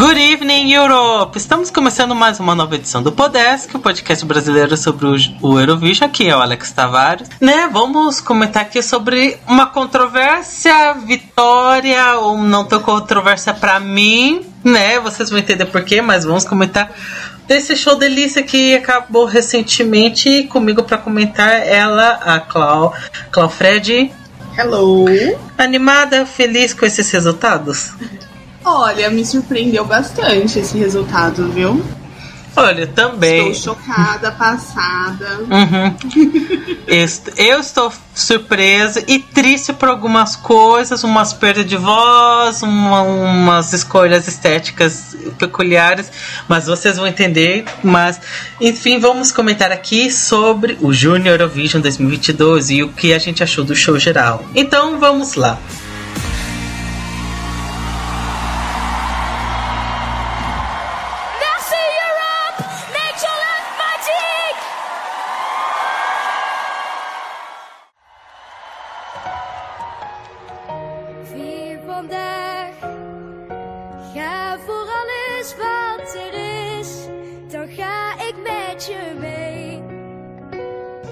Good evening, Europe! Estamos começando mais uma nova edição do Podesk, o podcast brasileiro sobre o, o Eurovision. Aqui é o Alex Tavares. Né, vamos comentar aqui sobre uma controvérsia, vitória ou não tão controvérsia para mim, né? Vocês vão entender porquê, mas vamos comentar desse show delícia que acabou recentemente comigo para comentar ela, a Clau, Clau Fred. Hello! Animada, feliz com esses resultados? Olha, me surpreendeu bastante esse resultado, viu? Olha, também. Estou chocada, passada. Uhum. Eu estou surpresa e triste por algumas coisas, umas perdas de voz, uma, umas escolhas estéticas peculiares, mas vocês vão entender. Mas, enfim, vamos comentar aqui sobre o Junior Eurovision 2022 e o que a gente achou do show geral. Então, vamos lá.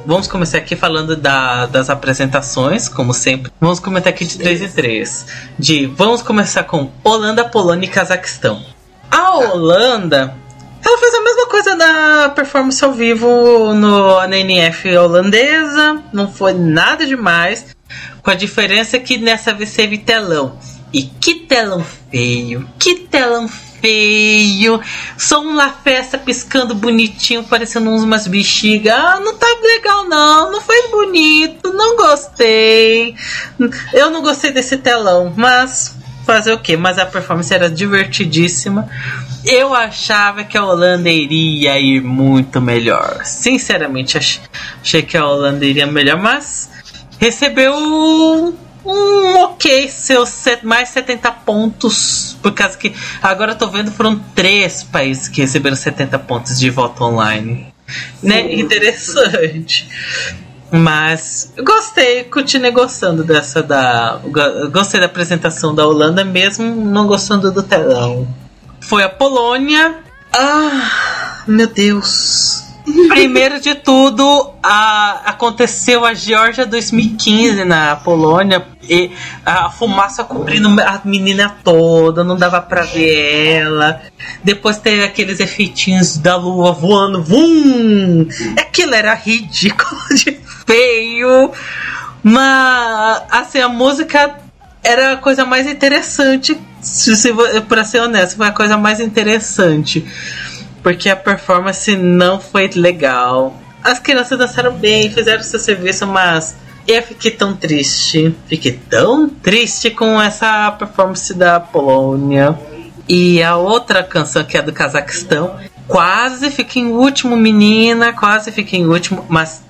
Vamos começar aqui falando da, das apresentações, como sempre. Vamos comentar aqui de 3 em 3. De, vamos começar com Holanda, Polônia e Cazaquistão. A Holanda ela fez a mesma coisa da performance ao vivo no, na NF holandesa, não foi nada demais, com a diferença que nessa vez teve telão. E que telão feio, que telão feio só uma festa piscando bonitinho, parecendo umas bexigas. Ah, não tá legal não, não foi bonito, não gostei. Eu não gostei desse telão, mas fazer o que? Mas a performance era divertidíssima. Eu achava que a Holanda iria ir muito melhor. Sinceramente, achei que a Holanda iria melhor, mas recebeu um ok, seus set, mais 70 pontos. Por causa que agora eu tô vendo foram três países que receberam 70 pontos de voto online. Né? Interessante. Mas gostei, continuei gostando dessa da. Gostei da apresentação da Holanda, mesmo não gostando do telão. Foi a Polônia. Ah, meu Deus. Primeiro de tudo, a, aconteceu a Georgia 2015 na Polônia e a fumaça cobrindo a menina toda, não dava pra ver ela. Depois teve aqueles efeitinhos da lua voando, vum! Aquilo era ridículo de feio. Mas, assim, a música era a coisa mais interessante, se, se, pra ser honesto, foi a coisa mais interessante porque a performance não foi legal. As crianças dançaram bem, fizeram seu serviço, mas eu fiquei tão triste. Fiquei tão triste com essa performance da Polônia. E a outra canção que é do Cazaquistão, quase fiquei em último, menina, quase fiquei em último, mas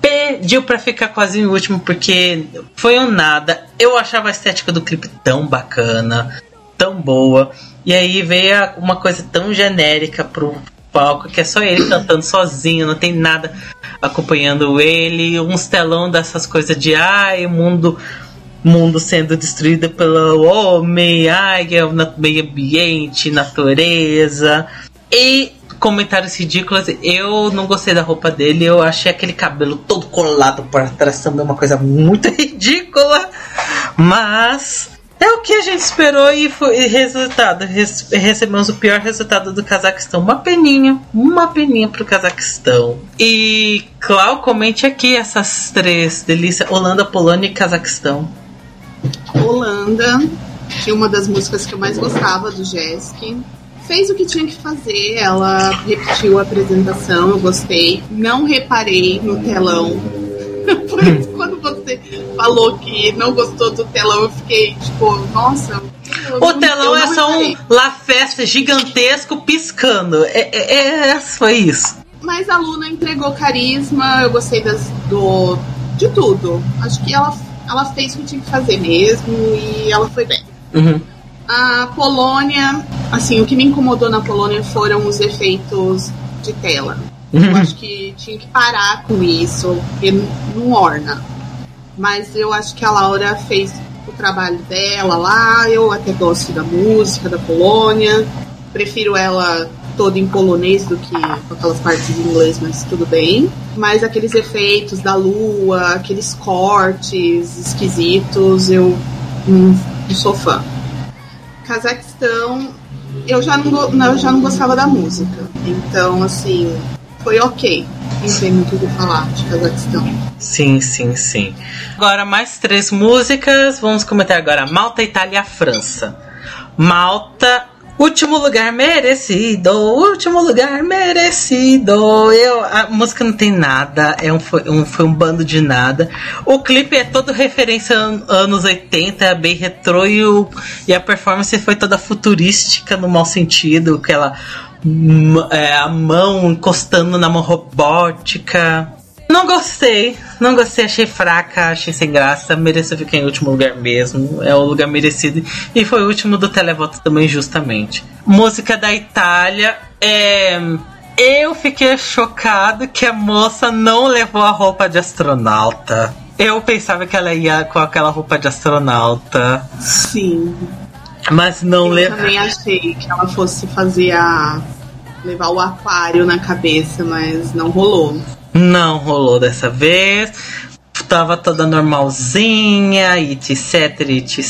pediu para ficar quase em último porque foi um nada. Eu achava a estética do clipe tão bacana, tão boa. E aí veio uma coisa tão genérica pro palco que é só ele cantando sozinho, não tem nada acompanhando ele, uns telão dessas coisas de ai, mundo mundo sendo destruído pelo homem, ai, é meio ambiente, natureza. E comentários ridículos, eu não gostei da roupa dele, eu achei aquele cabelo todo colado por trás também uma coisa muito ridícula. Mas é o que a gente esperou e foi e resultado. Recebemos o pior resultado do Cazaquistão. Uma peninha, uma peninha pro Cazaquistão. E Clau, comente aqui essas três delícias: Holanda, Polônia e Cazaquistão. Holanda, que é uma das músicas que eu mais gostava do Jesk. Fez o que tinha que fazer, ela repetiu a apresentação, eu gostei. Não reparei no telão quando você falou que não gostou do telão, eu fiquei tipo, nossa. O telão é só um La Festa gigantesco piscando. É, é, é, foi isso. Mas a Luna entregou carisma, eu gostei das, do, de tudo. Acho que ela, ela fez o que tinha que fazer mesmo e ela foi bem. Uhum. A Polônia, assim, o que me incomodou na Polônia foram os efeitos de tela. Eu acho que tinha que parar com isso, porque não orna. Mas eu acho que a Laura fez o trabalho dela lá, eu até gosto da música da Polônia. Prefiro ela toda em polonês do que com aquelas partes em inglês, mas tudo bem. Mas aqueles efeitos da lua, aqueles cortes esquisitos, eu não, sou fã. Cazaquistão, eu já não, eu já não gostava da música. Então, assim, foi ok. Não tem muito o que falar de Cazaquistão. Sim, sim, sim. Agora mais três músicas. Vamos comentar agora Malta, Itália e França. Malta Último lugar merecido, último lugar merecido. Eu, a música não tem nada, é um, foi, um, foi um bando de nada. O clipe é todo referência anos 80, é bem retrô e, o, e a performance foi toda futurística no mau sentido, aquela é, a mão encostando na mão robótica. Não gostei, não gostei, achei fraca, achei sem graça, mereceu ficar em último lugar mesmo, é o lugar merecido e foi o último do televoto também, justamente. Música da Itália, é. Eu fiquei chocado que a moça não levou a roupa de astronauta. Eu pensava que ela ia com aquela roupa de astronauta. Sim. Mas não levou. Eu também achei que ela fosse fazer a. levar o aquário na cabeça, mas não rolou. Não rolou dessa vez. Tava toda normalzinha, etc, etc.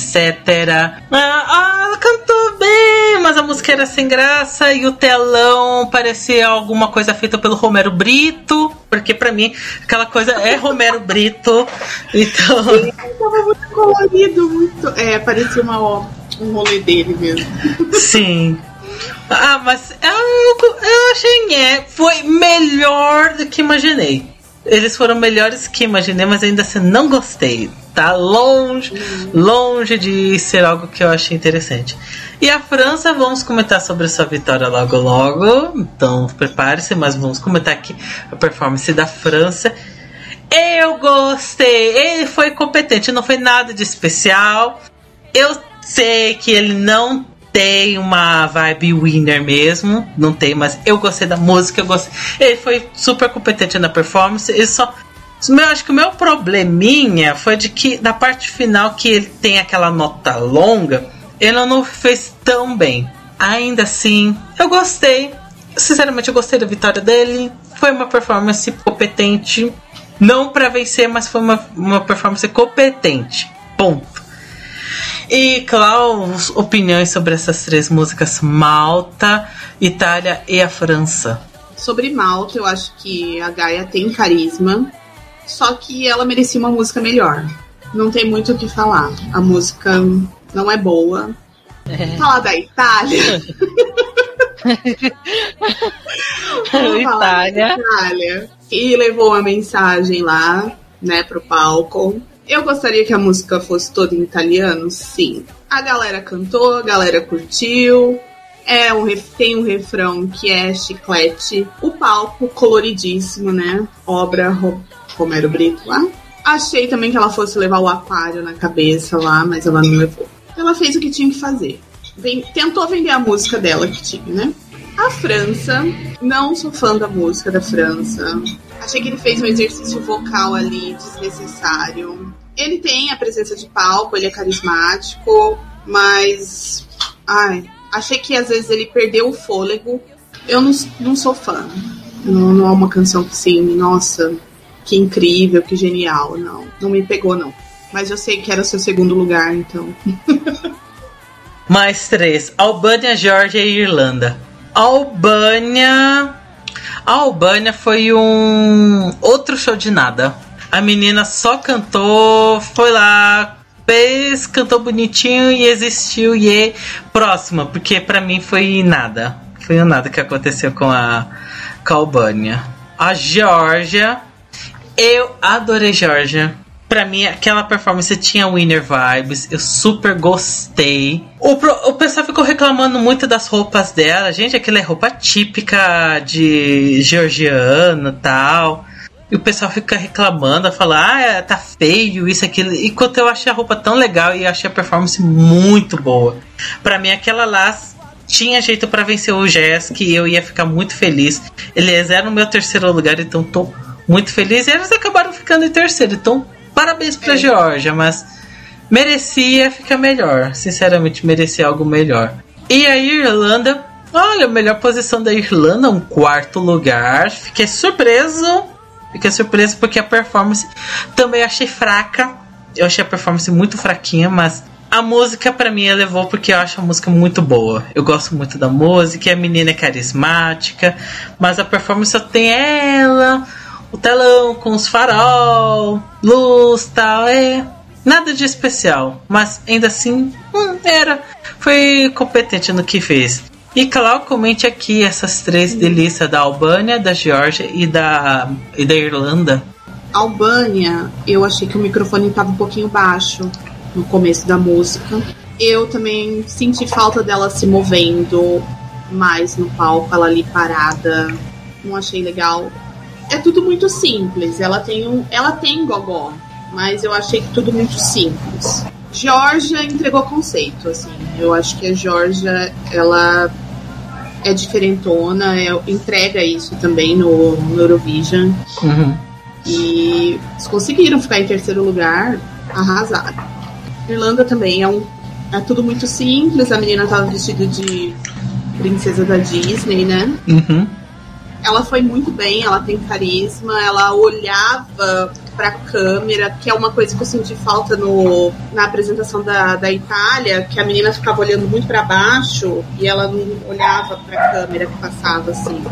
Ah, ela cantou bem, mas a música era sem graça e o telão parecia alguma coisa feita pelo Romero Brito. Porque para mim, aquela coisa é Romero Brito. Então. Sim, tava muito colorido, muito. É, parecia uma, um rolê dele mesmo. Sim. Ah, mas eu, eu achei é, foi melhor do que imaginei. Eles foram melhores que imaginei, mas ainda assim não gostei. Tá longe, longe de ser algo que eu achei interessante. E a França, vamos comentar sobre sua vitória logo logo. Então prepare-se, mas vamos comentar aqui a performance da França. Eu gostei, ele foi competente, não foi nada de especial. Eu sei que ele não tem uma vibe winner mesmo, não tem, mas eu gostei da música, eu gostei. Ele foi super competente na performance, ele só meu, acho que o meu probleminha foi de que na parte final que ele tem aquela nota longa, ele não fez tão bem. Ainda assim, eu gostei. Sinceramente, eu gostei da vitória dele. Foi uma performance competente. Não para vencer, mas foi uma, uma performance competente. Ponto. E, Klaus, opiniões sobre essas três músicas: Malta, Itália e a França. Sobre Malta, eu acho que a Gaia tem carisma, só que ela merecia uma música melhor. Não tem muito o que falar. A música não é boa. É. Falar da Itália. Itália. Itália. E levou uma mensagem lá, né, pro palco eu gostaria que a música fosse toda em italiano, sim. A galera cantou, a galera curtiu. É um, tem um refrão que é chiclete. O palco coloridíssimo, né? Obra Romero Brito lá. Achei também que ela fosse levar o aquário na cabeça lá, mas ela não levou. Ela fez o que tinha que fazer. Vem, tentou vender a música dela que tinha, né? A França, não sou fã da música da França. Achei que ele fez um exercício vocal ali desnecessário. Ele tem a presença de palco, ele é carismático, mas. Ai, achei que às vezes ele perdeu o fôlego. Eu não, não sou fã. Não, não é uma canção que sim, nossa, que incrível, que genial. Não, não me pegou, não. Mas eu sei que era seu segundo lugar, então. Mais três: Albânia, Geórgia e Irlanda. Albânia. A Albânia foi um outro show de nada. A menina só cantou, foi lá, fez, cantou bonitinho e existiu e próxima, porque para mim foi nada. Foi nada que aconteceu com a, com a Albânia. A Georgia, eu adorei Georgia. Pra mim, aquela performance tinha winner vibes. Eu super gostei. O, o pessoal ficou reclamando muito das roupas dela. Gente, aquela é roupa típica de georgiano tal. E o pessoal fica reclamando, falar, ah, é, tá feio, isso, aquilo. Enquanto eu achei a roupa tão legal e achei a performance muito boa. Para mim, aquela lá tinha jeito para vencer o Jazz, que eu ia ficar muito feliz. Eles eram no meu terceiro lugar, então tô muito feliz. E eles acabaram ficando em terceiro, então Parabéns pra é. Georgia, mas merecia ficar melhor. Sinceramente, merecia algo melhor. E a Irlanda Olha, a melhor posição da Irlanda, um quarto lugar. Fiquei surpreso. Fiquei surpreso porque a performance também achei fraca. Eu achei a performance muito fraquinha, mas a música para mim elevou porque eu acho a música muito boa. Eu gosto muito da música, a menina é carismática, mas a performance só tem ela, o telão com os farol, luz, tal, é nada de especial, mas ainda assim hum, era foi competente no que fez. E claro, comente aqui essas três delícias da Albânia, da Geórgia e da, e da Irlanda. Albânia, eu achei que o microfone estava um pouquinho baixo no começo da música. Eu também senti falta dela se movendo mais no palco, ela ali parada. Não achei legal. É tudo muito simples. Ela tem um, ela tem gogó, mas eu achei tudo muito simples. Georgia entregou conceito, assim. Eu acho que a Georgia, ela é diferentona, é, entrega isso também no, no Eurovision. Uhum. E eles conseguiram ficar em terceiro lugar, arrasaram. Irlanda também é um. É tudo muito simples, a menina tava vestida de princesa da Disney, né? Uhum. Ela foi muito bem, ela tem carisma, ela olhava pra câmera, que é uma coisa que eu senti falta no, na apresentação da, da Itália, que a menina ficava olhando muito para baixo e ela não olhava pra câmera que passava assim.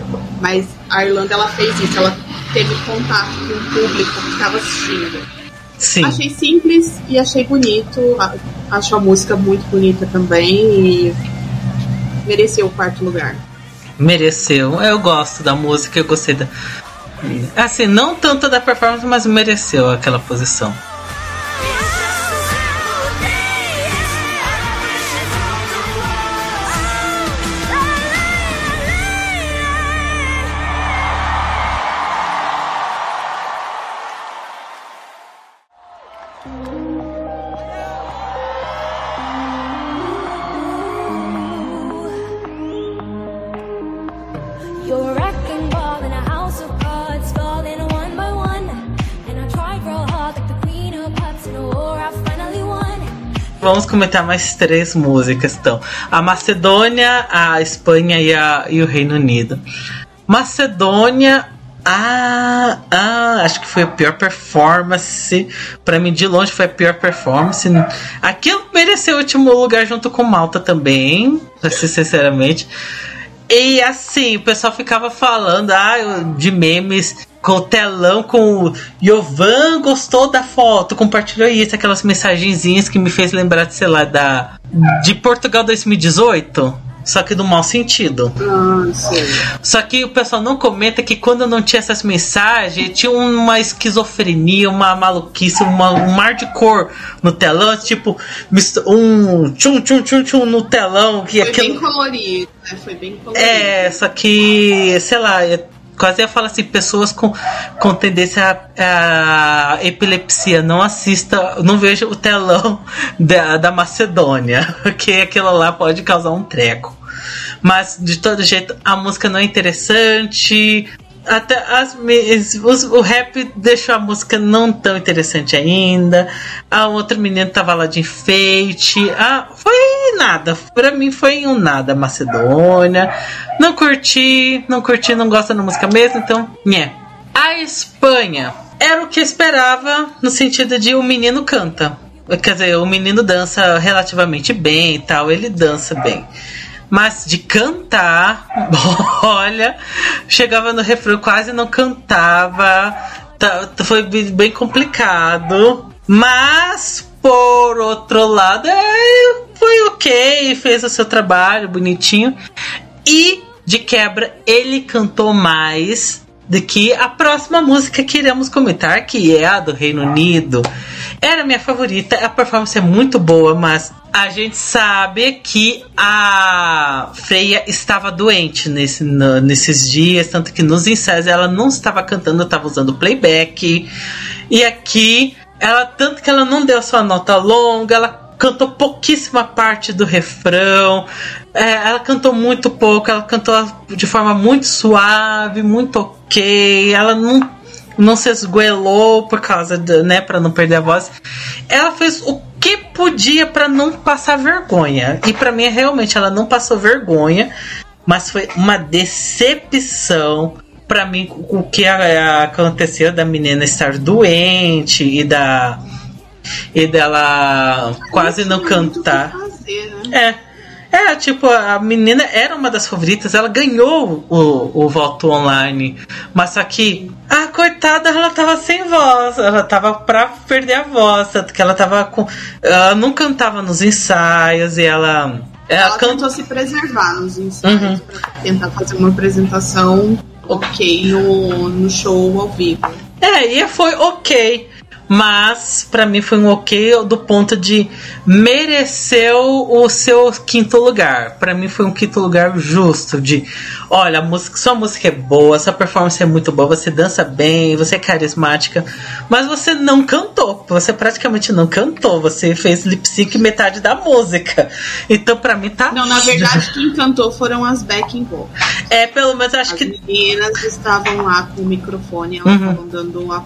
Mas a Irlanda ela fez isso, ela teve contato com o público que estava assistindo. Sim. Achei simples e achei bonito. Acho a música muito bonita também e mereceu o quarto lugar. Mereceu. Eu gosto da música, eu gostei da. Assim, não tanto da performance, mas mereceu aquela posição. Vamos comentar mais três músicas, então. A Macedônia, a Espanha e, a, e o Reino Unido. Macedônia, ah, ah, acho que foi a pior performance. Pra mim, de longe, foi a pior performance. Aquilo mereceu o último lugar junto com Malta também, pra ser sinceramente. E assim, o pessoal ficava falando ah, de memes com o telão, com o Yovan gostou da foto, compartilhou isso, aquelas mensagenzinhas que me fez lembrar, sei lá, da de Portugal 2018. Só que do mau sentido. Ah, sei. Só que o pessoal não comenta que quando não tinha essas mensagens, tinha uma esquizofrenia, uma maluquice, uma, um mar de cor no telão, tipo, um tchum tchum tchum tchum no telão. Que Foi aquilo... bem colorido, né? Foi bem colorido. É, só que, sei lá, quase ia falar assim, pessoas com, com tendência a epilepsia, não assista, não veja o telão da, da Macedônia, porque aquilo lá pode causar um treco. Mas, de todo jeito, a música não é interessante. Até as, os- o rap deixou a música não tão interessante ainda. A outra menina tava lá de enfeite. Ah, foi nada. Pra mim foi um nada. Macedônia. Não curti, não curti, não gosto da música mesmo, então, nhé. A Espanha era o que esperava no sentido de o menino canta. Quer dizer, o menino dança relativamente bem e tal, ele dança bem. Mas de cantar, olha, chegava no refrão, quase não cantava. Tá- Foi bem bem complicado. Mas, por outro lado, é, foi ok, fez o seu trabalho bonitinho. E, de quebra, ele cantou mais do que a próxima música que iremos comentar, que é a do Reino Unido. Era minha favorita, a performance é muito boa, mas a gente sabe que a Freya estava doente nesse, no- nesses dias, tanto que nos ensaios ela não estava cantando, estava usando playback. E aqui, ela tanto que ela não deu sua nota longa, ela cantou pouquíssima parte do refrão. É, ela cantou muito pouco, ela cantou de forma muito suave, muito ok. Ela não, não se esgoelou por causa, né, para não perder a voz. Ela fez o que podia para não passar vergonha. E para mim, realmente, ela não passou vergonha. mas foi uma decepção pra mim o que aconteceu da menina estar doente e da e dela quase não cantar. fazer, né? É. É, tipo, a menina era uma das favoritas, ela ganhou o, o voto online. Mas só que, a coitada, ela tava sem voz, ela tava pra perder a voz, tanto que ela tava com. Ela não cantava nos ensaios e ela. Ela, Ela canta. tentou se preservar nos ensaios Uhum. pra tentar fazer uma apresentação ok no, no show ao vivo. É, e foi ok. Mas pra mim foi um ok do ponto de mereceu o seu quinto lugar. Pra mim foi um quinto lugar justo de, olha, a música, sua música é boa, sua performance é muito boa, você dança bem, você é carismática, mas você não cantou. Você praticamente não cantou, você fez lip sync metade da música. Então pra mim tá Não, na verdade, quem cantou foram as backing vocals. é pelo menos acho As que meninas estavam lá com o microfone, elas Uhum. estavam dando a.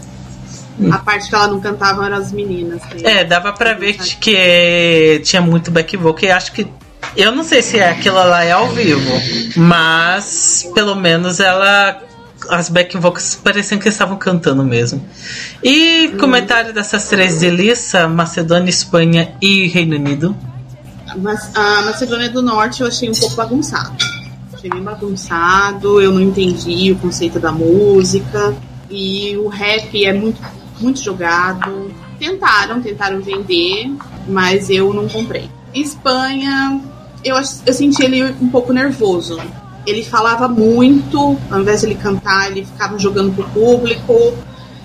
A parte que ela não cantava eram as meninas. que- É, dava pra ver que, tinha muito back vocal. E acho que. Eu não sei se é aquilo lá é ao vivo, mas pelo menos ela. As back vocals pareciam que estavam cantando mesmo. E comentário dessas três de Lissa, Macedônia, Espanha e Reino Unido. Mas a Macedônia do Norte eu achei um pouco bagunçado. Achei bem bagunçado, eu não entendi o conceito da música. E o rap é muito, muito jogado. Tentaram, tentaram vender, mas eu não comprei. Espanha, eu, eu senti ele um pouco nervoso. Ele falava muito, ao invés de ele cantar, ele ficava jogando pro público.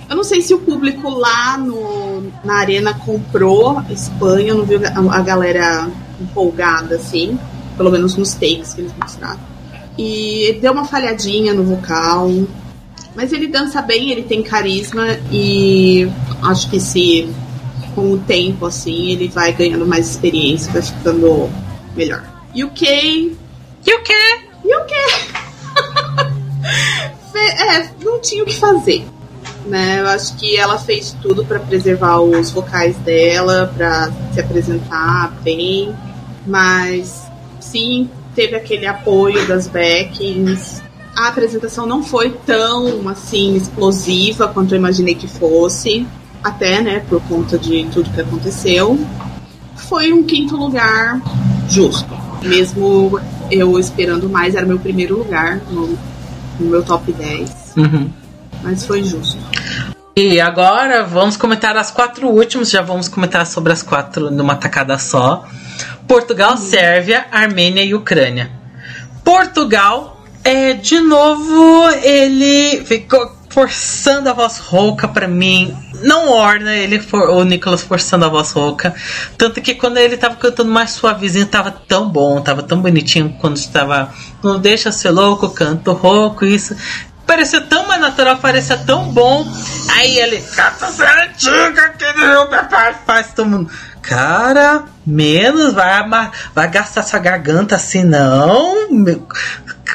Eu não sei se o público lá no, na arena comprou Espanha, eu não vi a, galera empolgada assim, pelo menos nos takes que eles mostraram. E deu uma falhadinha no vocal, mas ele dança bem, ele tem carisma e acho que se com o tempo assim ele vai ganhando mais experiência, vai ficando melhor. UK, E o quê? UK. Fe- é, não tinha o que fazer. Né? Eu acho que ela fez tudo pra preservar os vocais dela, pra se apresentar bem, mas sim, teve aquele apoio das backings. A apresentação não foi tão assim explosiva quanto eu imaginei que fosse, até, né, por conta de tudo que aconteceu. Foi um quinto lugar justo, mesmo eu esperando mais, era meu primeiro lugar no, no meu top 10, Uhum. mas foi justo. E agora vamos comentar as quatro últimas. Já vamos comentar sobre as quatro numa tacada só: Portugal, Sérvia, Armênia e Ucrânia. Portugal, é, de novo, ele ficou forçando a voz rouca pra mim. Não orna ele for, o Nicolas forçando a voz rouca. Tanto que quando ele tava cantando mais suavezinho, tava tão bom, tava tão bonitinho quando estava. Não deixa ser louco, canto rouco, isso. Parecia tão mais natural, parecia tão bom. Aí ele, antiga, que meu papai faz todo mundo. Cara, menos, vai, vai gastar sua garganta assim, não. Me-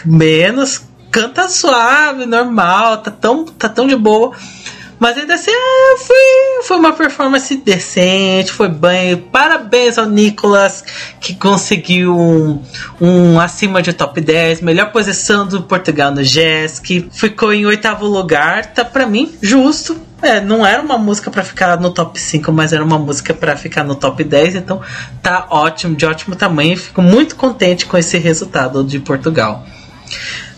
Menos, canta suave, normal, tá tão, tá tão de boa. Mas ainda assim, é, foi, foi uma performance decente, foi bem. Parabéns ao Nicolas, que conseguiu um, um acima de top 10, melhor posição do Portugal no que ficou em oitavo lugar. Tá pra mim justo. É, não era uma música pra ficar no top 5, mas era uma música pra ficar no top 10, então tá ótimo, de ótimo tamanho. Fico muito contente com esse resultado de Portugal.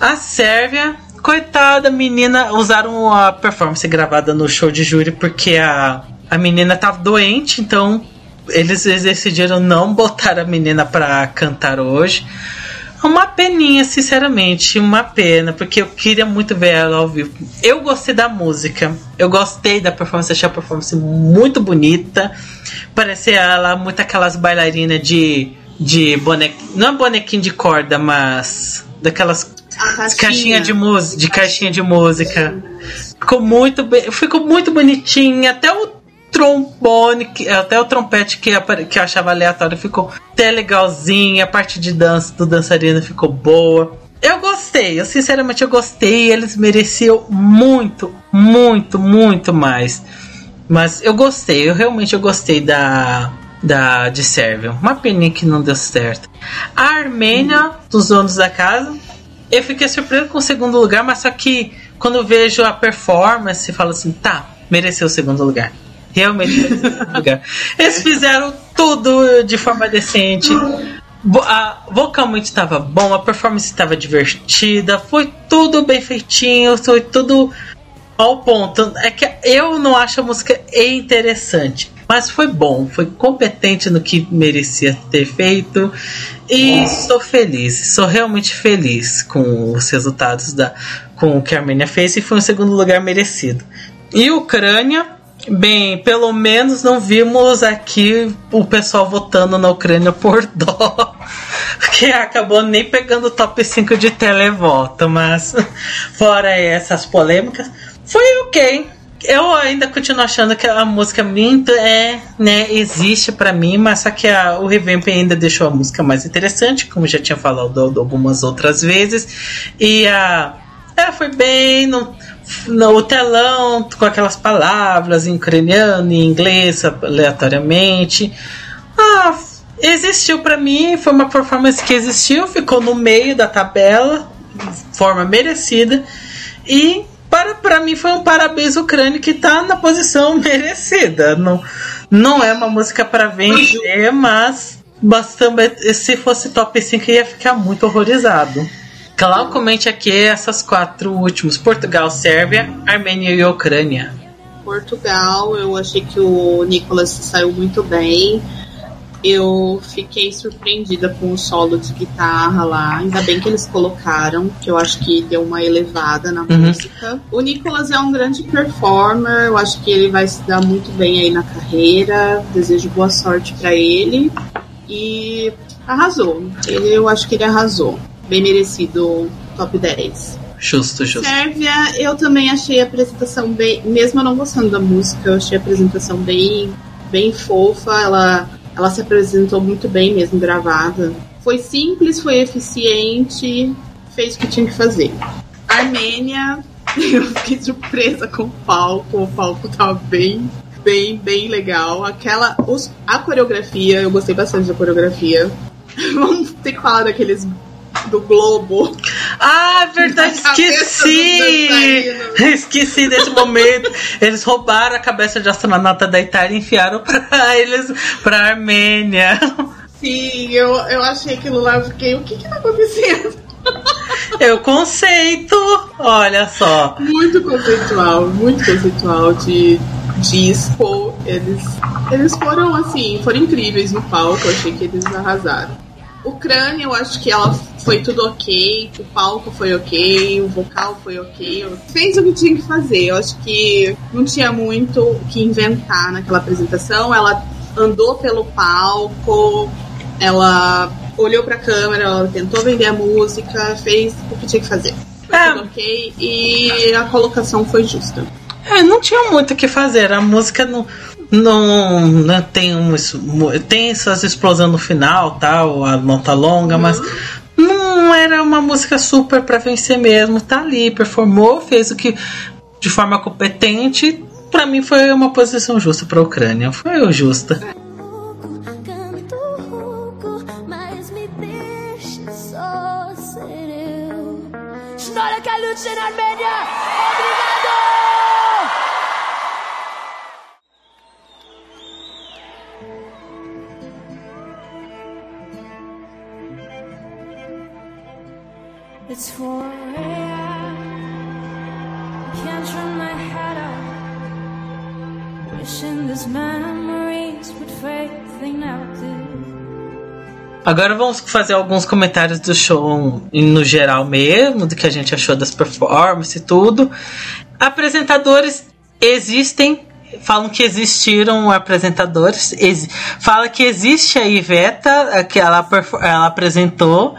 A Sérvia, coitada menina, usaram a performance gravada no show de júri porque a, a menina tava doente, então eles decidiram não botar a menina pra cantar hoje. Uma peninha, sinceramente, uma pena, porque eu queria muito ver ela ao vivo. Eu gostei da música, eu gostei da performance, achei a performance muito bonita. Parecia ela muito aquelas bailarinas de, de bonequinho, não é bonequinho de corda, mas daquelas caixinha de música, de caixinha de música. Ficou muito bem, ficou muito bonitinha, até o trombone, que- até o trompete que, que eu achava aleatório ficou até legalzinho, a parte de dança do dançarino ficou boa. Eu gostei, eu sinceramente eu gostei, eles mereciam muito, muito, muito mais. Mas eu gostei, eu realmente eu gostei da da de Sérvia. Uma peninha que não deu certo. A Armênia, dos donos da casa, eu fiquei surpreso com o segundo lugar, mas só que quando eu vejo a performance, falo assim, tá, mereceu o segundo lugar. Realmente mereceu o segundo lugar. Eles fizeram tudo de forma decente. A, vocalmente estava bom, a performance estava divertida, foi tudo bem feitinho, foi tudo ao ponto. É que eu não acho a música interessante, mas foi bom, foi competente no que merecia ter feito. E estou feliz, sou realmente feliz com os resultados da com o que a Armênia fez e foi um segundo lugar merecido. E Ucrânia, bem, pelo menos não vimos aqui o pessoal votando na Ucrânia por dó. Que acabou nem pegando o top 5 de televoto, mas fora essas polêmicas, foi ok. Eu ainda continuo achando que a música Minto é, né, existe pra mim, mas só que a- o revamp ainda deixou a música mais interessante, como já tinha falado algumas outras vezes. E a ela foi bem no, no telão, com aquelas palavras em ucraniano e inglês aleatoriamente. Ah, existiu pra mim, foi uma performance que existiu, ficou no meio da tabela, forma merecida. E para, para mim foi um parabéns Ucrânia que tá na posição merecida. Não, não é uma música para vencer, mas bastante, se fosse top 5 eu ia ficar muito horrorizado. Clau, comente aqui essas quatro últimos: Portugal, Sérvia, Armênia e Ucrânia. Portugal, eu achei que o Nicolas saiu muito bem. Eu fiquei surpreendida com o solo de guitarra lá. Ainda bem que eles colocaram, que eu acho que deu uma elevada na Uhum. música. O Nicolas é um grande performer, eu acho que ele vai se dar muito bem aí na carreira. Desejo boa sorte pra ele. E arrasou. Ele, eu acho que ele arrasou. Bem merecido top 10. Justo, justo. Sérvia, eu também achei a apresentação bem. Mesmo eu não gostando da música, eu achei a apresentação bem, bem fofa. Ela, ela se apresentou muito bem mesmo gravada. Foi simples, foi eficiente, fez o que tinha que fazer. Armênia, eu fiquei surpresa com o palco. O palco tava bem, bem, bem legal. Aquela. Os, a coreografia, eu gostei bastante da coreografia. Vamos ter que falar daqueles do Globo. Ah, verdade, Na cabeça esqueci! Esqueci desse momento. Eles roubaram a cabeça de astronauta da Itália e enfiaram pra eles pra Armênia. Sim, eu, eu achei aquilo lá, eu fiquei, o que que tá acontecendo? É o conceito. Olha só. Muito conceitual, muito conceitual de disco. Eles, eles foram assim, foram incríveis no palco, eu achei que eles arrasaram. Ucrânia, eu acho que ela foi tudo ok, o palco foi ok, o vocal foi ok. Fez o que tinha que fazer. Eu acho que não tinha muito o que inventar naquela apresentação. Ela andou pelo palco, ela olhou pra câmera, ela tentou vender a música, fez o que tinha que fazer. Foi É. tudo ok e a colocação foi justa. É, não tinha muito o que fazer. A música não, não, não tem um, tem essas explosões no final, tal, a nota longa, mas não era uma música super pra vencer mesmo. Tá ali, performou, fez o que de forma competente. Pra mim foi uma posição justa pra Ucrânia. Foi justa. Canto rouco, mas me Agora vamos fazer alguns comentários do show no geral mesmo, do que a gente achou das performances e tudo. Apresentadores existem, falam que existiram apresentadores, fala que existe a Iveta, que ela, ela apresentou,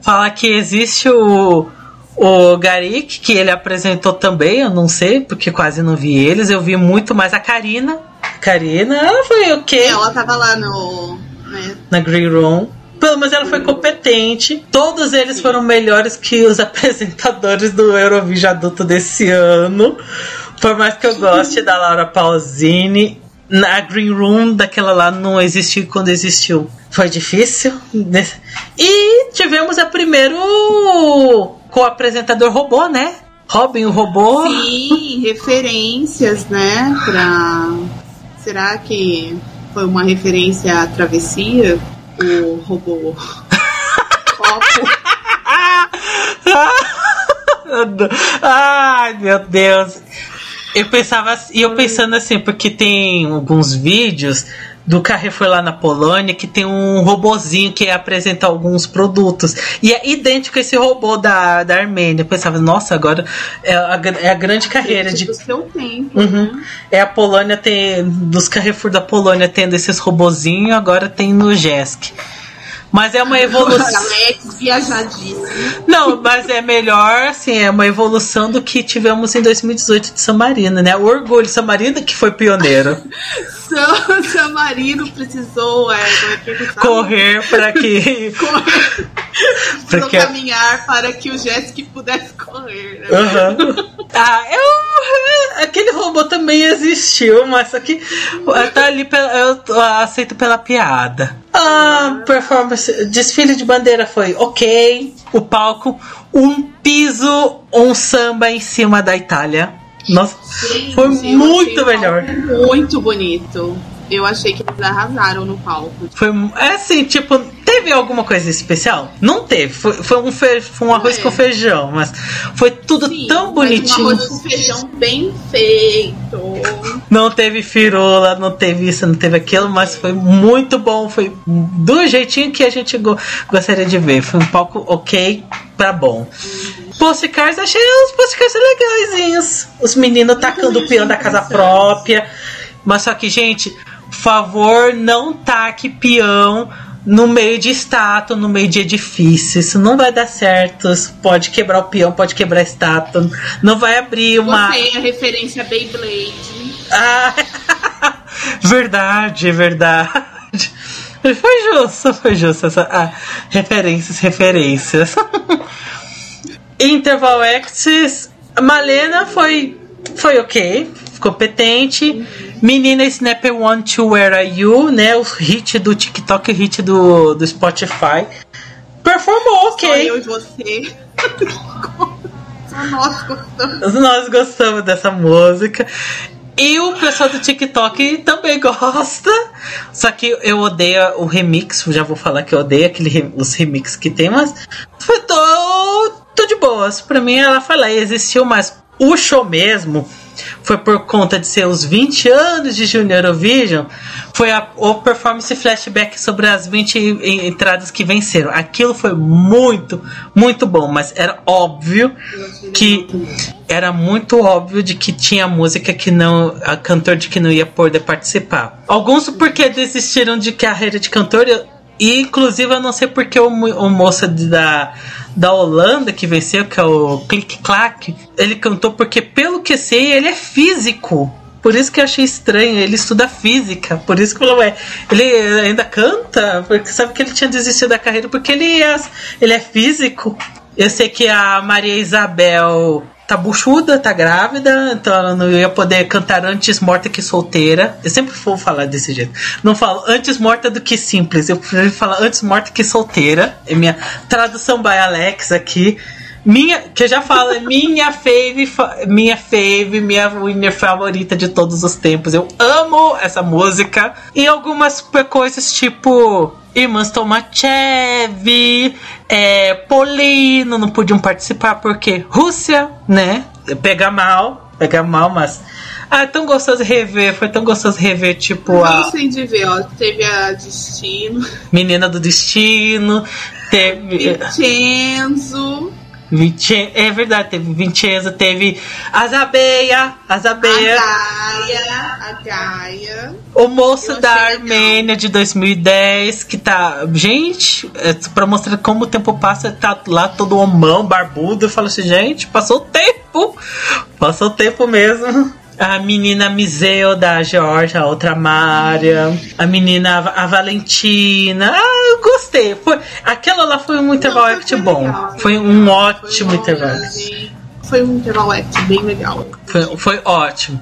fala que existe o, o Garik, que ele apresentou também, eu não sei, porque quase não vi eles, eu vi muito mais a Karina. Karina, ela foi ok Ela tava lá no. Né, na Green Room. Pelo menos ela foi competente. Todos eles foram melhores que os apresentadores do Eurovision adulto desse ano. Por mais que eu goste da Laura Pausini, na Green Room daquela lá não existiu quando existiu. Foi difícil. né? E tivemos a primeiro com apresentador robô, né? Robin, o robô. Sim, referências, né? Pra. Será que foi uma referência à travessia? O robô. Copo. Ai, meu Deus. Eu pensava e eu pensando assim, porque tem alguns vídeos do Carrefour lá na Polônia que tem um robozinho que apresenta alguns produtos. E é idêntico a esse robô da, da Armênia. Eu pensava, nossa, agora é a, é a grande carreira de do seu tempo. Uhum. É a Polônia tem. Dos Carrefour da Polônia tendo esses robozinhos, agora tem no Jesk. Mas é uma evolução. Alex, viajadíssimo. Não, mas é melhor, assim, é uma evolução do que tivemos em 2018 de San Marino, né? O orgulho San Marino que foi pioneiro. San, San Marino precisou é, é? Correr para que. Correr. Precisou caminhar para que o Jessica pudesse correr. Né? Aham. Ah, eu. Aquele robô também existiu, mas só que tá ali pela, eu aceito pela piada. Ah, performance. Desfile de bandeira foi ok. O palco, um piso, um samba em cima da Itália. Nossa, Gente, foi muito melhor. Muito bonito. Eu achei que eles arrasaram no palco. Foi é assim, tipo, teve alguma coisa especial? Não teve. Foi, foi um, fe, foi um arroz É. com feijão, mas foi tudo Sim, tão bonitinho. Um arroz com feijão bem feito. Não teve firula, não teve isso, não teve aquilo, mas foi muito bom. Foi do jeitinho que a gente go- gostaria de ver. Foi um palco ok pra bom. Postcards, achei os postcards legaisinhos. Os meninos tacando o peão da casa própria. Mas só que, gente, por favor, não taque peão no meio de estátua, no meio de edifício. Isso não vai dar certo. Isso Pode quebrar o peão, pode quebrar a estátua. Não vai abrir uma. Gostei a referência Beyblade. Ah, verdade, verdade. Foi justo, foi justo essa ah, referências, referências. Interval Acts, Malena foi foi ok, competente. Menina Snap Want to Where Are You, né? O hit do TikTok, o hit do, do Spotify. Performou Só ok. eu e você. Só nós gostamos. Nós gostamos dessa música. E o pessoal do TikTok também gosta. Só que eu odeio o remix. Já vou falar que eu odeio aquele, os remix que tem, mas foi tô, tô de boas. Pra mim, ela lá e existiu, mas o show mesmo foi por conta de ser os 20 anos de Junior Eurovision. Foi a, o performance flashback sobre as 20 en- entradas que venceram. Aquilo foi muito, muito bom, mas era óbvio que era muito óbvio de que tinha música que não a cantor de que não ia poder participar. Alguns porque desistiram de carreira de cantor e inclusive eu não sei porque o, o moço de- da da Holanda que venceu, que é o Click Clack, ele cantou porque pelo que sei ele é físico. Por isso que eu achei estranho, ele estuda física, por isso que eu falei, ué, ele ainda canta, porque sabe que ele tinha desistido da carreira porque ele é, ele é físico. Eu sei que a Maria Isabel tá buchuda, tá grávida, então ela não ia poder cantar antes morta que solteira. Eu sempre vou falar desse jeito. Não falo antes morta do que simples, eu prefiro falar antes morta que solteira. É minha tradução by Alex aqui. Minha, que eu já falo, é minha fave, fa- minha fave, minha winner favorita de todos os tempos. Eu amo essa música. E algumas coisas tipo Irmãs Tomachev, é, Polino não podiam participar porque Rússia, né? Pega mal, pega mal, mas. Ah, é tão gostoso rever, foi tão gostoso rever, tipo, a Gostei de ver, ó. Teve a Destino, Menina do Destino, teve. Vincenzo, Vince- é verdade, teve Vincenzo, teve Azabeia, a Azabeia, Gaia, a Gaia. o moço da Armênia de 2010, que tá. Gente, é, pra mostrar como o tempo passa, tá lá todo homão, barbudo. Eu falo assim, gente, passou o tempo! Passou o tempo mesmo. A menina Miseu da Georgia, a outra Mária. A menina a Valentina. Ah, eu gostei. Foi, aquela lá foi um interval Não, act foi bom. legal, Foi um Foi ótimo interval act. Foi um interval act bem legal. Foi, foi ótimo.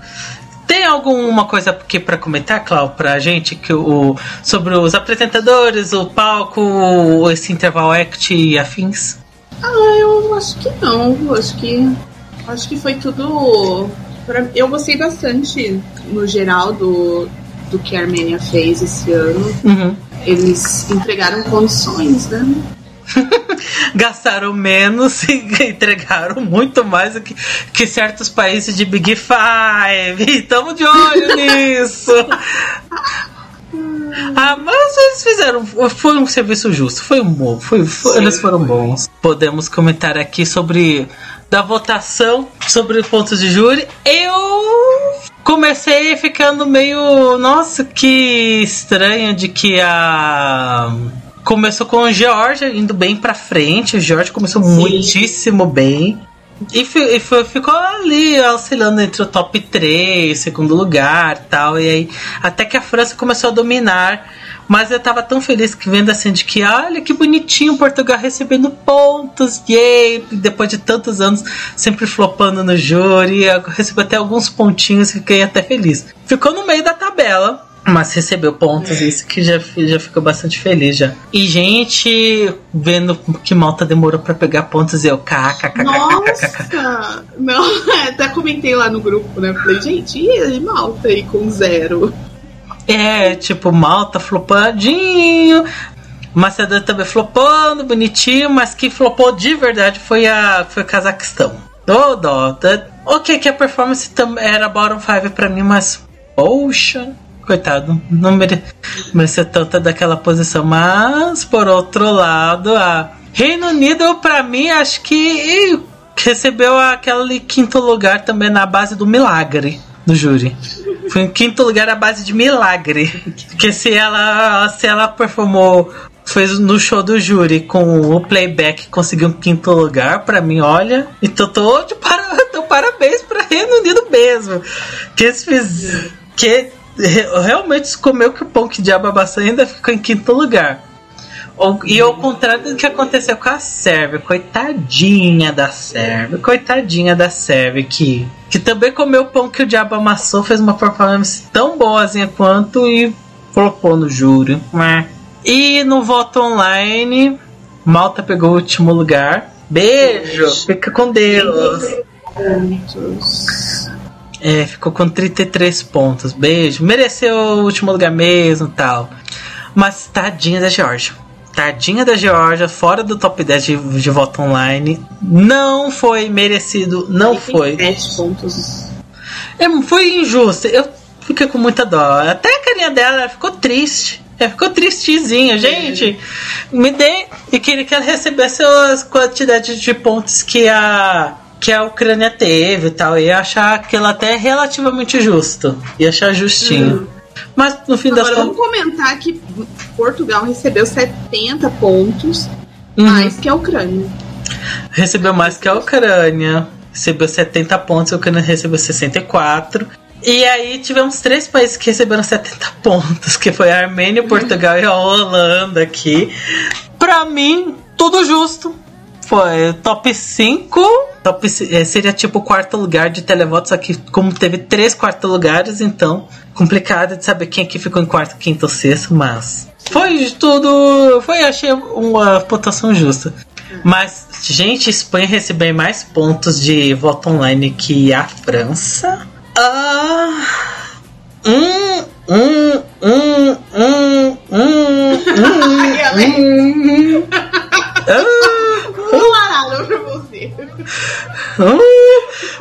Tem alguma coisa aqui para comentar, Clau, pra gente que o, sobre os apresentadores, o palco, esse interval act e afins? Ah, eu acho que não. Acho que. Acho que foi tudo. Eu gostei bastante, no geral, do, do que a Armênia fez esse ano. Uhum. Eles entregaram condições, né? Gastaram menos e entregaram muito mais do que, que certos países de Big Five. Estamos de olho nisso. Ah, mas eles fizeram. Foi um serviço justo. Foi um bom. Foi, foi- eles foram bons. Podemos comentar aqui sobre. Da votação sobre pontos de júri. Eu comecei ficando meio. Nossa, que estranho de que a. Começou com o Georgia indo bem pra frente. O Georgia começou Sim. muitíssimo bem. E, e ficou ali oscilando entre o top 3, segundo lugar tal. E aí, até que a França começou a dominar. Mas eu tava tão feliz que vendo assim de que, olha que bonitinho Portugal recebendo pontos, yay! Depois de tantos anos sempre flopando no júri, eu recebi até alguns pontinhos fiquei até feliz. Ficou no meio da tabela. Mas recebeu pontos, isso que já, já ficou bastante feliz já. E gente vendo que Malta demorou pra pegar pontos, eu kkkkkk. Nossa! Não, é, até comentei lá no grupo, né? Falei, gente, e Malta aí com zero? É, tipo, Malta flopadinho. Macedônia também flopando, bonitinho, mas quem flopou de verdade foi a foi o Cazaquistão. Ô, dó. tá- Ok, que a performance era bottom 5 pra mim, mas. Poxa, coitado, não mere- merecia tanta daquela posição. Mas, por outro lado, a Reino Unido, pra mim, acho que recebeu aquele quinto lugar também na base do milagre do júri. Foi em quinto lugar à base de milagre. Porque se ela, se ela performou, fez no show do júri com o playback conseguiu um quinto lugar, pra mim, olha. Então tô de para, tô parabéns pra Reino Unido mesmo. Que eles fiz, que realmente comeu que o pão que diabo amassou ainda ficou em quinto lugar. E ao contrário do que aconteceu com a Sérvia, coitadinha da Sérvia, coitadinha da Sérvia, que, que também comeu o pão que o diabo amassou, fez uma performance tão boazinha quanto e flopou no júri. Né? E no voto online, Malta pegou o último lugar. Beijo, fica com Deus. É, ficou com 33 pontos. Beijo. Mereceu o último lugar mesmo tal. Mas tadinha da Georgia. Tadinha da Georgia, fora do top 10 de, de voto online. Não foi merecido. Não foi. 37 pontos. É, foi injusto. Eu fiquei com muita dó. Até a carinha dela ela ficou triste. Ela ficou tristezinha, gente. Me dê. E queria que ela recebesse as quantidades de pontos que a. Que a Ucrânia teve e tal. Ia achar aquilo até relativamente justo. Ia achar justinho. Mas no fim das Agora vamos contas. comentar que Portugal recebeu 70 pontos, Uhum. mais que a Ucrânia. Recebeu mais que a Ucrânia. Recebeu 70 pontos, a Ucrânia recebeu 64. E aí tivemos três países que receberam 70 pontos, que foi a Armênia, Portugal e a Holanda aqui. Pra mim, tudo justo. Foi top 5. Top, eh, seria tipo quarto lugar de televoto, só que como teve três quarto lugares, então complicado de saber quem aqui ficou em quarto, quinto ou sexto, mas foi de tudo. Foi, achei uma pontuação justa. Mas, gente, Espanha recebeu mais pontos de voto online que a França. Ah. Hum, hum, hum, hum, hum, hum, hum. Laralho pra você.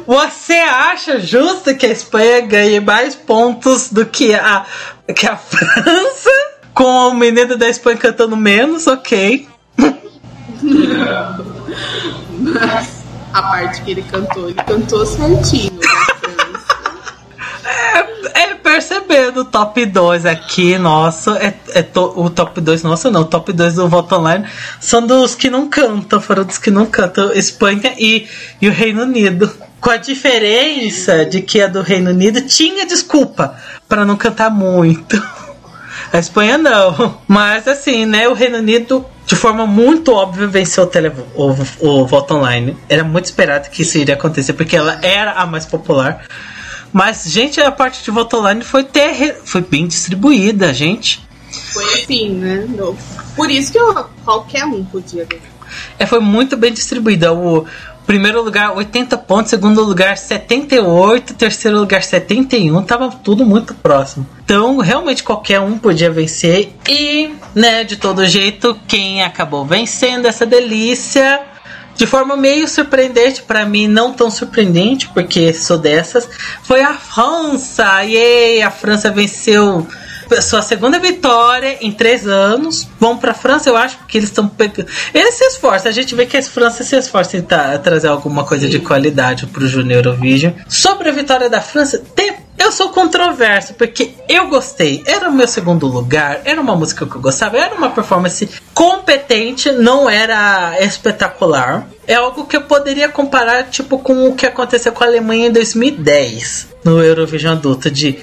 Você acha justo que a Espanha ganhe mais pontos do que a, que a França? Com o menino da Espanha cantando menos, ok. Mas a parte que ele cantou, ele cantou certinho França. É, percebendo o top 2 aqui, nosso, é, é to- o top 2 nosso não, o top 2 do voto online são dos que não cantam, foram dos que não cantam, Espanha e, e o Reino Unido. Com a diferença de que a do Reino Unido tinha desculpa para não cantar muito. A Espanha não. Mas assim, né, o Reino Unido, de forma muito óbvia, venceu o, tele, o, o voto online. Era muito esperado que isso iria acontecer, porque ela era a mais popular. Mas, gente, a parte de voto online foi, ter, foi bem distribuída, gente. Foi assim, né? Por isso que eu- qualquer um podia ganhar. é, foi muito bem distribuída. O primeiro lugar 80 pontos, segundo lugar 78, terceiro lugar 71, tava tudo muito próximo. Então, realmente qualquer um podia vencer e, né, de todo jeito, quem acabou vencendo essa delícia de forma meio surpreendente para mim, não tão surpreendente, porque sou dessas, foi a França. E a França venceu sua segunda vitória em três anos. Vão para a França, eu acho, porque eles estão pegando. Eles se esforçam, a gente vê que a França se esforça em trazer alguma coisa de qualidade para o Junior Eurovision. Sobre a vitória da França, eu sou controverso, porque eu gostei. Era o meu segundo lugar, era uma música que eu gostava, era uma performance competente, não era espetacular. É algo que eu poderia comparar, tipo, com o que aconteceu com a Alemanha em 2010, no Eurovision adulto, de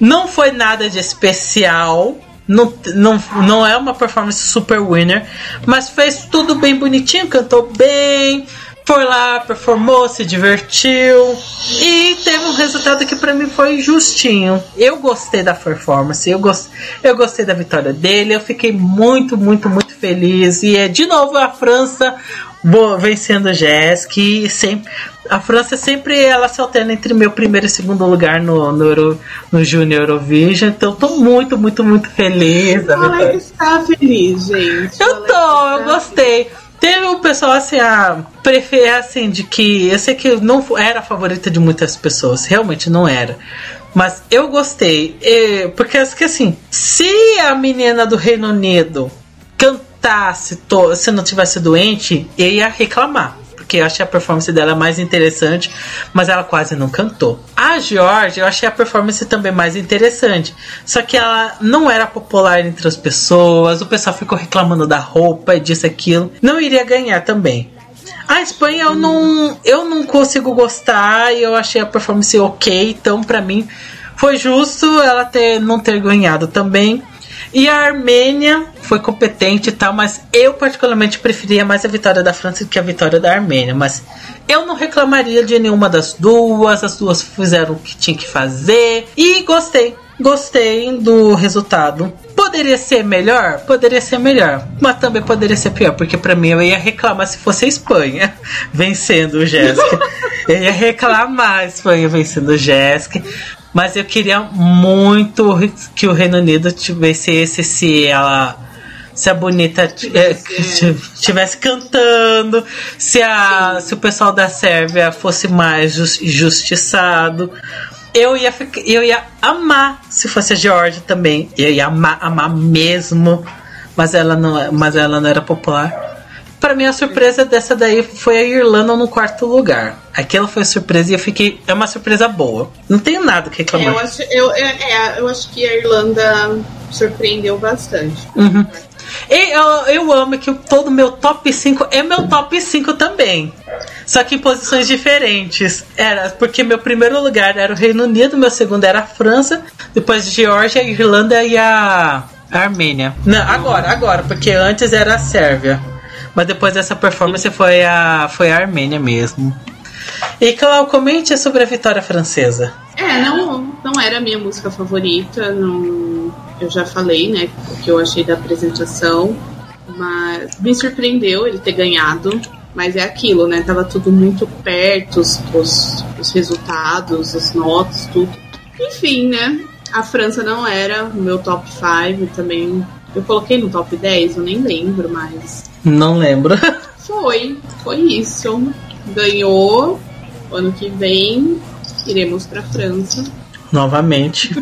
não foi nada de especial, não, não, não é uma performance super winner, mas fez tudo bem bonitinho, cantou bem, foi lá, performou, se divertiu e teve um resultado que para mim foi justinho. Eu gostei da performance, eu, gost, eu gostei da vitória dele, eu fiquei muito, muito, muito feliz. E é de novo a França boa, vencendo o Jazz, que sempre. A França sempre ela se alterna entre meu primeiro e segundo lugar no, no, Euro, no Junior Eurovision. Então tô muito, muito, muito feliz. Ela vitória. está feliz, gente. Eu tô, eu gostei. Teve um pessoal assim, a prefer, assim, de que eu sei que não era a favorita de muitas pessoas, realmente não era. Mas eu gostei, porque assim, se a menina do Reino Unido cantasse, se não tivesse doente, eu ia reclamar. Porque eu achei a performance dela mais interessante, mas ela quase não cantou. A Georgia, eu achei a performance também mais interessante. Só que ela não era popular entre as pessoas, o pessoal ficou reclamando da roupa e disso aquilo. Não iria ganhar também. A Espanha eu não, eu não consigo gostar e eu achei a performance ok, então pra mim foi justo ela ter não ter ganhado também. E a Armênia foi competente e tal, mas eu particularmente preferia mais a vitória da França do que a vitória da Armênia. Mas eu não reclamaria de nenhuma das duas, as duas fizeram o que tinha que fazer e gostei. Gostei do resultado. Poderia ser melhor? Poderia ser melhor. Mas também poderia ser pior, porque pra mim eu ia reclamar se fosse a Espanha vencendo o Jéssica. eu ia reclamar a Espanha vencendo o Jéssica. Mas eu queria muito que o Reino Unido tivesse esse se ela. Se a bonita é, estivesse cantando, se, a, se o pessoal da Sérvia fosse mais jus- justiçado, eu ia, ficar, eu ia amar se fosse a Georgia também. Eu ia amar, amar mesmo. Mas ela não, mas ela não era popular. Pra mim, a surpresa dessa daí foi a Irlanda no quarto lugar. Aquela foi a surpresa e eu fiquei. É uma surpresa boa. Não tenho nada que É, eu, reclamar. acho, eu, é, é, eu acho que a Irlanda surpreendeu bastante. Uhum. E eu, eu amo que todo meu top 5 é meu top 5 também. Só que em posições diferentes. Era porque meu primeiro lugar era o Reino Unido, meu segundo era a França, depois Geórgia, Irlanda e a Armênia. Não, agora, agora, porque antes era a Sérvia. Mas depois dessa performance foi a, foi a Armênia mesmo. E Clau, comente sobre a vitória francesa. É, não, não era a minha música favorita. Não, eu já falei, né, o que eu achei da apresentação. Mas me surpreendeu ele ter ganhado. Mas é aquilo, né? Tava tudo muito perto, os, os, os resultados, as notas, tudo. Enfim, né? A França não era o meu top 5 também. Eu coloquei no top 10, eu nem lembro, mas Não lembro. foi, foi isso. Ganhou. Ano que vem iremos pra França. Novamente.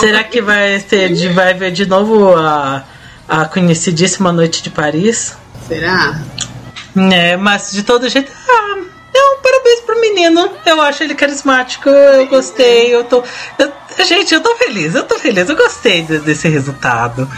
Será que vai ter de vai ver de novo a, a conhecidíssima Noite de Paris? Será? É, mas de todo jeito, ah, é um parabéns pro menino. Eu acho ele carismático, eu gostei, eu tô. eu- gente, eu tô feliz, eu tô feliz, eu gostei de- desse resultado.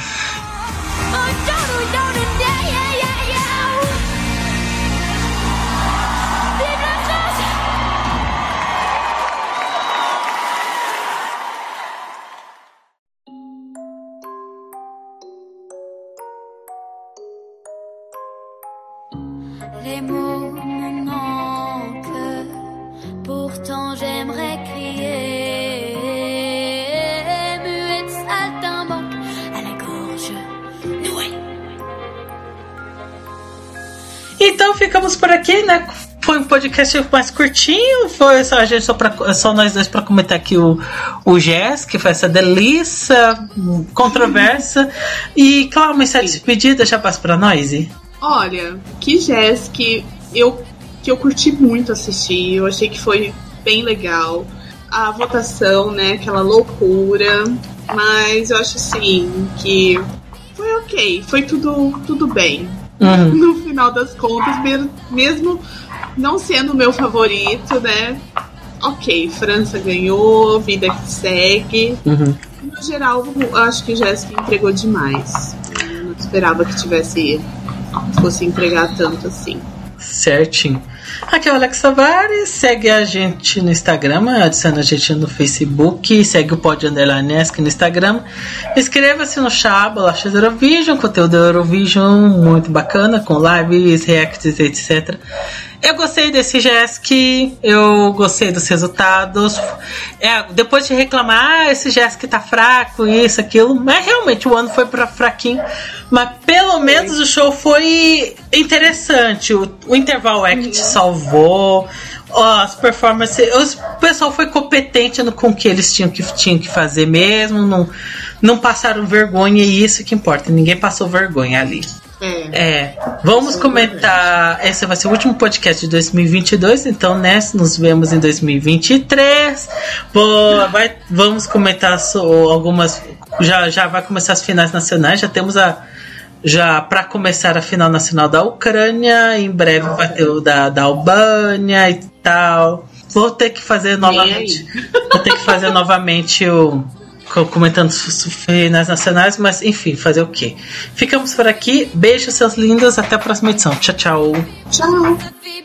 Então ficamos por aqui, né? Foi um podcast mais curtinho, foi só a gente só, pra, só nós dois para comentar aqui o, o Jazz, que foi essa delícia controversa. E mensagem de despedida já passa para nós. E? Olha, que Jazz que eu, que eu curti muito assistir, eu achei que foi bem legal. A votação, né, aquela loucura, mas eu acho assim que foi ok, foi tudo, tudo bem. Uhum. No final das contas, me- mesmo não sendo o meu favorito, né? Ok, França ganhou, vida que segue. Uhum. No geral, eu acho que Jéssica entregou demais. Eu não esperava que tivesse fosse entregar tanto assim. Certinho. Aqui é o Alex Tavares, segue a gente no Instagram, adiciona a gente no Facebook, segue o Pod Underline no Instagram. Inscreva-se no Chá, Bolachas Eurovision, conteúdo Eurovision muito bacana, com lives, reacts, etc. Eu gostei desse GESC, eu gostei dos resultados. É, depois de reclamar, ah, esse GESC tá fraco, isso, aquilo, mas realmente o ano foi para fraquinho. Mas pelo menos o show foi interessante. O, o Interval Act salvou. ó, As performances. os- O pessoal foi competente no, com o que eles tinham que, tinham que fazer mesmo. Não, não passaram vergonha e isso que importa. Ninguém passou vergonha ali. É. É, vamos comentar. Esse vai ser o último podcast de 2022, então, né? Nos vemos em 2023. Boa, vai, vamos comentar algumas. Já, já vai começar as finais nacionais. Já temos a. Já para começar a final nacional da Ucrânia, em breve vai ter o da, da Albânia e tal. Vou ter que fazer novamente. Vou ter que fazer novamente o comentando finais nacionais, mas enfim, fazer o quê? Ficamos por aqui. Beijos, seus lindos. Até a próxima edição. Tchau, tchau. Tchau! Ça fait